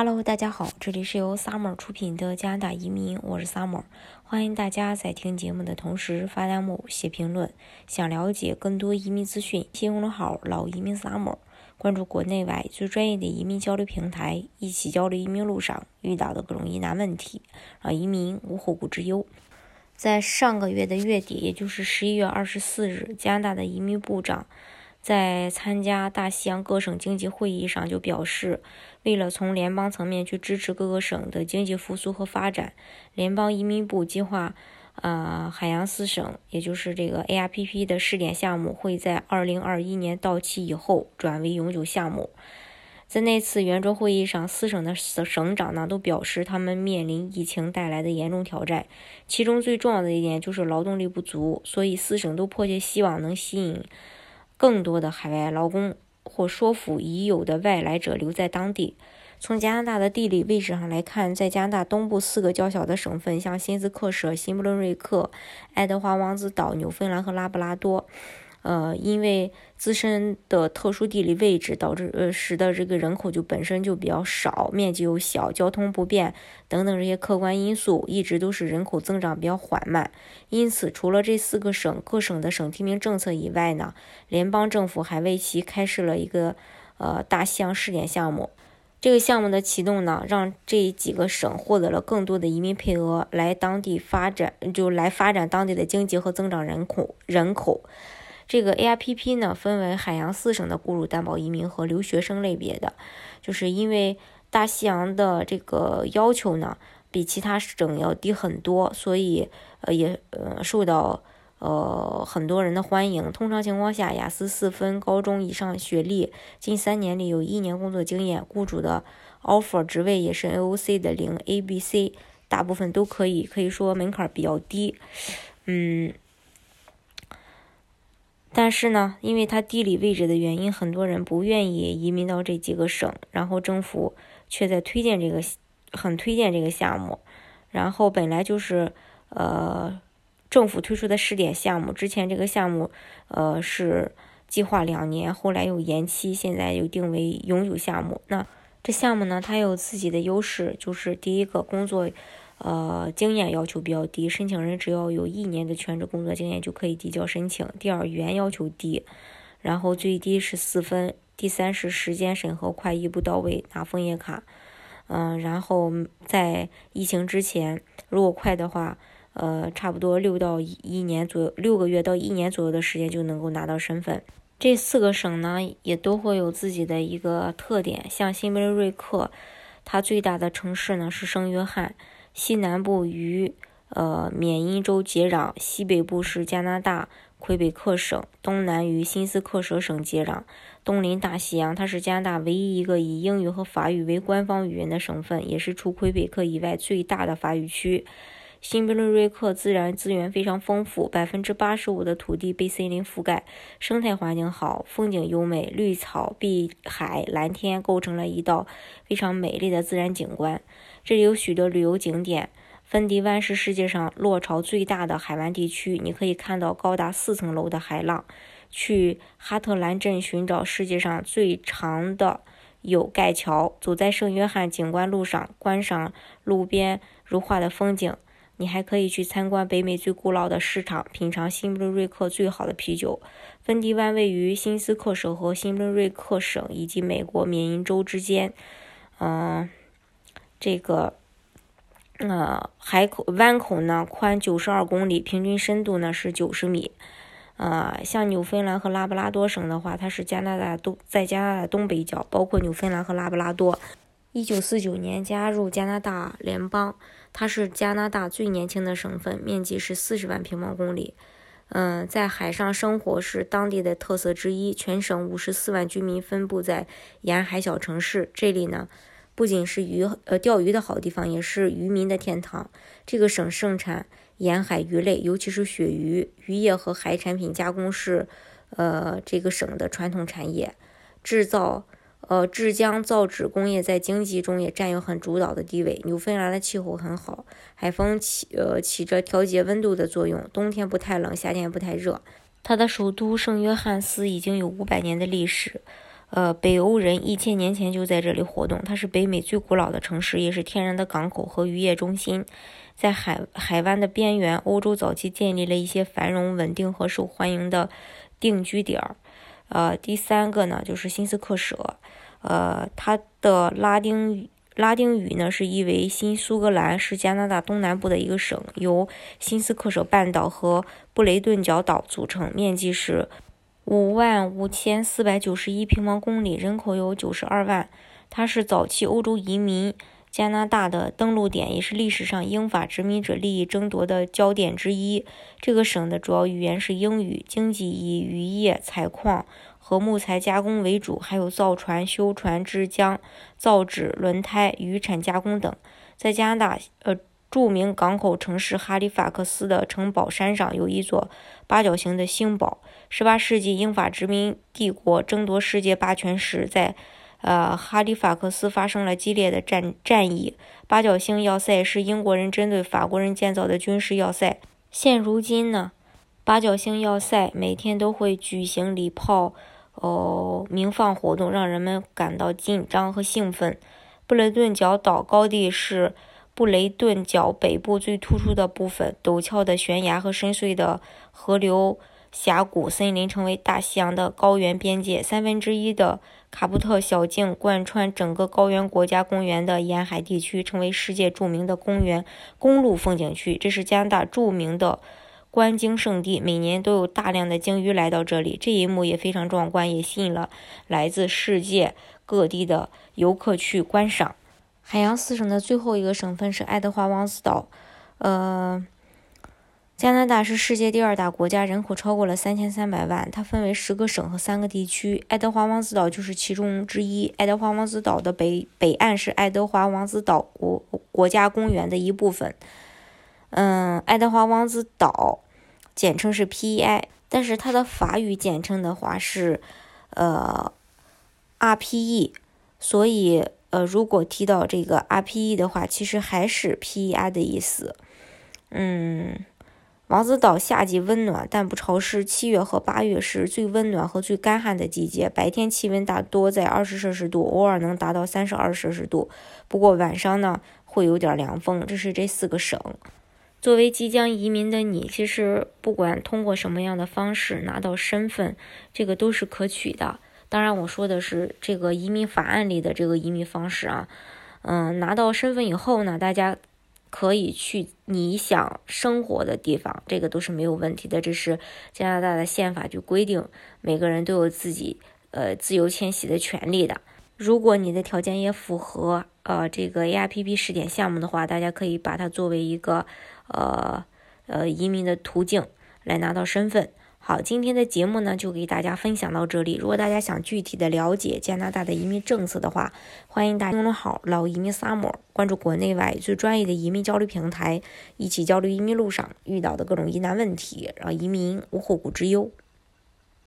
Hello，大家好，这里是由 Summer 出品的加拿大移民，我是 Summer，欢迎大家在听节目的同时发弹幕、写评论。想了解更多移民资讯，新公众号“老移民 Summer”，关注国内外最专业的移民交流平台，一起交流移民路上遇到的各种疑难问题，让移民无后顾之忧。在上个月的月底，也就是十一月二十四日，加拿大的移民部长。在参加大西洋各省经济会议上，就表示，为了从联邦层面去支持各个省的经济复苏和发展，联邦移民部计划，呃，海洋四省，也就是这个 ARPP 的试点项目，会在2021年到期以后转为永久项目。在那次圆桌会议上，四省的省省长呢都表示，他们面临疫情带来的严重挑战，其中最重要的一点就是劳动力不足，所以四省都迫切希望能吸引。更多的海外劳工，或说服已有的外来者留在当地。从加拿大的地理位置上来看，在加拿大东部四个较小的省份，像新斯克舍、新布伦瑞克、爱德华王子岛、纽芬兰和拉布拉多。呃，因为自身的特殊地理位置，导致呃使得这个人口就本身就比较少，面积又小，交通不便等等这些客观因素，一直都是人口增长比较缓慢。因此，除了这四个省各省的省提名政策以外呢，联邦政府还为其开设了一个呃大西洋试点项目。这个项目的启动呢，让这几个省获得了更多的移民配额，来当地发展，就来发展当地的经济和增长人口人口。这个 A I P P 呢，分为海洋四省的雇主担保移民和留学生类别的，就是因为大西洋的这个要求呢，比其他省要低很多，所以呃也呃受到呃很多人的欢迎。通常情况下，雅思四分，高中以上学历，近三年里有一年工作经验，雇主的 offer 职位也是 AOC 的零 ABC，大部分都可以，可以说门槛比较低，嗯。但是呢，因为它地理位置的原因，很多人不愿意移民到这几个省，然后政府却在推荐这个，很推荐这个项目。然后本来就是呃政府推出的试点项目，之前这个项目呃是计划两年，后来又延期，现在又定为永久项目。那这项目呢，它有自己的优势，就是第一个工作。呃，经验要求比较低，申请人只要有一年的全职工作经验就可以递交申请。第二，语言要求低，然后最低是四分。第三是时间审核快，一步到位拿枫叶卡。嗯，然后在疫情之前，如果快的话，呃，差不多六到一年左右，六个月到一年左右的时间就能够拿到身份。这四个省呢，也都会有自己的一个特点，像新布伦瑞克，它最大的城市呢是圣约翰。西南部与呃缅因州接壤，西北部是加拿大魁北克省，东南与新斯克舍省接壤，东临大西洋。它是加拿大唯一一个以英语和法语为官方语言的省份，也是除魁北克以外最大的法语区。新布伦瑞克自然资源非常丰富，百分之八十五的土地被森林覆盖，生态环境好，风景优美，绿草、碧海、蓝天构成了一道非常美丽的自然景观。这里有许多旅游景点，芬迪湾是世界上落潮最大的海湾地区，你可以看到高达四层楼的海浪。去哈特兰镇寻找世界上最长的有盖桥，走在圣约翰景观路上，观赏路边如画的风景。你还可以去参观北美最古老的市场，品尝新布瑞克最好的啤酒。芬迪湾位于新斯克省和新布瑞克省以及美国缅因州之间。嗯，这个呃海口湾口呢宽九十二公里，平均深度呢是九十米。呃，像纽芬兰和拉布拉多省的话，它是加拿大东在加拿大东北角，包括纽芬兰和拉布拉多。一九四九年加入加拿大联邦，它是加拿大最年轻的省份，面积是四十万平方公里。嗯，在海上生活是当地的特色之一。全省五十四万居民分布在沿海小城市，这里呢不仅是鱼呃钓鱼的好地方，也是渔民的天堂。这个省盛产沿海鱼类，尤其是鳕鱼，渔业和海产品加工是呃这个省的传统产业，制造。呃，制浆造纸工业在经济中也占有很主导的地位。纽芬兰的气候很好，海风起呃起着调节温度的作用，冬天不太冷，夏天不太热。它的首都圣约翰斯已经有五百年的历史，呃，北欧人一千年前就在这里活动。它是北美最古老的城市，也是天然的港口和渔业中心。在海海湾的边缘，欧洲早期建立了一些繁荣、稳定和受欢迎的定居点儿。呃，第三个呢，就是新斯克舍。呃，它的拉丁语拉丁语呢是译为新苏格兰，是加拿大东南部的一个省，由新斯克舍半岛和布雷顿角岛组成，面积是。五万五千四百九十一平方公里，人口有九十二万。它是早期欧洲移民加拿大的登陆点，也是历史上英法殖民者利益争夺的焦点之一。这个省的主要语言是英语，经济以渔业、采矿和木材加工为主，还有造船、修船、制浆、造纸、轮胎、渔产加工等。在加拿大，呃。著名港口城市哈利法克斯的城堡山上有一座八角形的星堡。18世纪英法殖民帝国争夺世界霸权时，在呃哈利法克斯发生了激烈的战战役。八角星要塞是英国人针对法国人建造的军事要塞。现如今呢，八角星要塞每天都会举行礼炮哦鸣放活动，让人们感到紧张和兴奋。布雷顿角岛高地是。布雷顿角北部最突出的部分，陡峭的悬崖和深邃的河流峡谷森林成为大西洋的高原边界。三分之一的卡布特小径贯穿整个高原国家公园的沿海地区，成为世界著名的公园公路风景区。这是加拿大著名的观鲸圣地，每年都有大量的鲸鱼来到这里。这一幕也非常壮观，也吸引了来自世界各地的游客去观赏。海洋四省的最后一个省份是爱德华王子岛，呃，加拿大是世界第二大国家，人口超过了三千三百万。它分为十个省和三个地区，爱德华王子岛就是其中之一。爱德华王子岛的北北岸是爱德华王子岛国国家公园的一部分。嗯，爱德华王子岛简称是 PEI，但是它的法语简称的话是呃 RPE，所以。呃，如果提到这个 RPE 的话，其实还是 PEI 的意思。嗯，王子岛夏季温暖但不潮湿，七月和八月是最温暖和最干旱的季节。白天气温大多在二十摄氏度，偶尔能达到三十二摄氏度。不过晚上呢，会有点凉风。这是这四个省。作为即将移民的你，其实不管通过什么样的方式拿到身份，这个都是可取的。当然，我说的是这个移民法案里的这个移民方式啊，嗯，拿到身份以后呢，大家可以去你想生活的地方，这个都是没有问题的。这是加拿大的宪法就规定，每个人都有自己呃自由迁徙的权利的。如果你的条件也符合呃这个 AIPP 试点项目的话，大家可以把它作为一个呃呃移民的途径来拿到身份。好，今天的节目呢就给大家分享到这里。如果大家想具体的了解加拿大的移民政策的话，欢迎大家公众号“老移民 summer” 关注国内外最专业的移民交流平台，一起交流移民路上遇到的各种疑难问题，让移民无后顾之忧。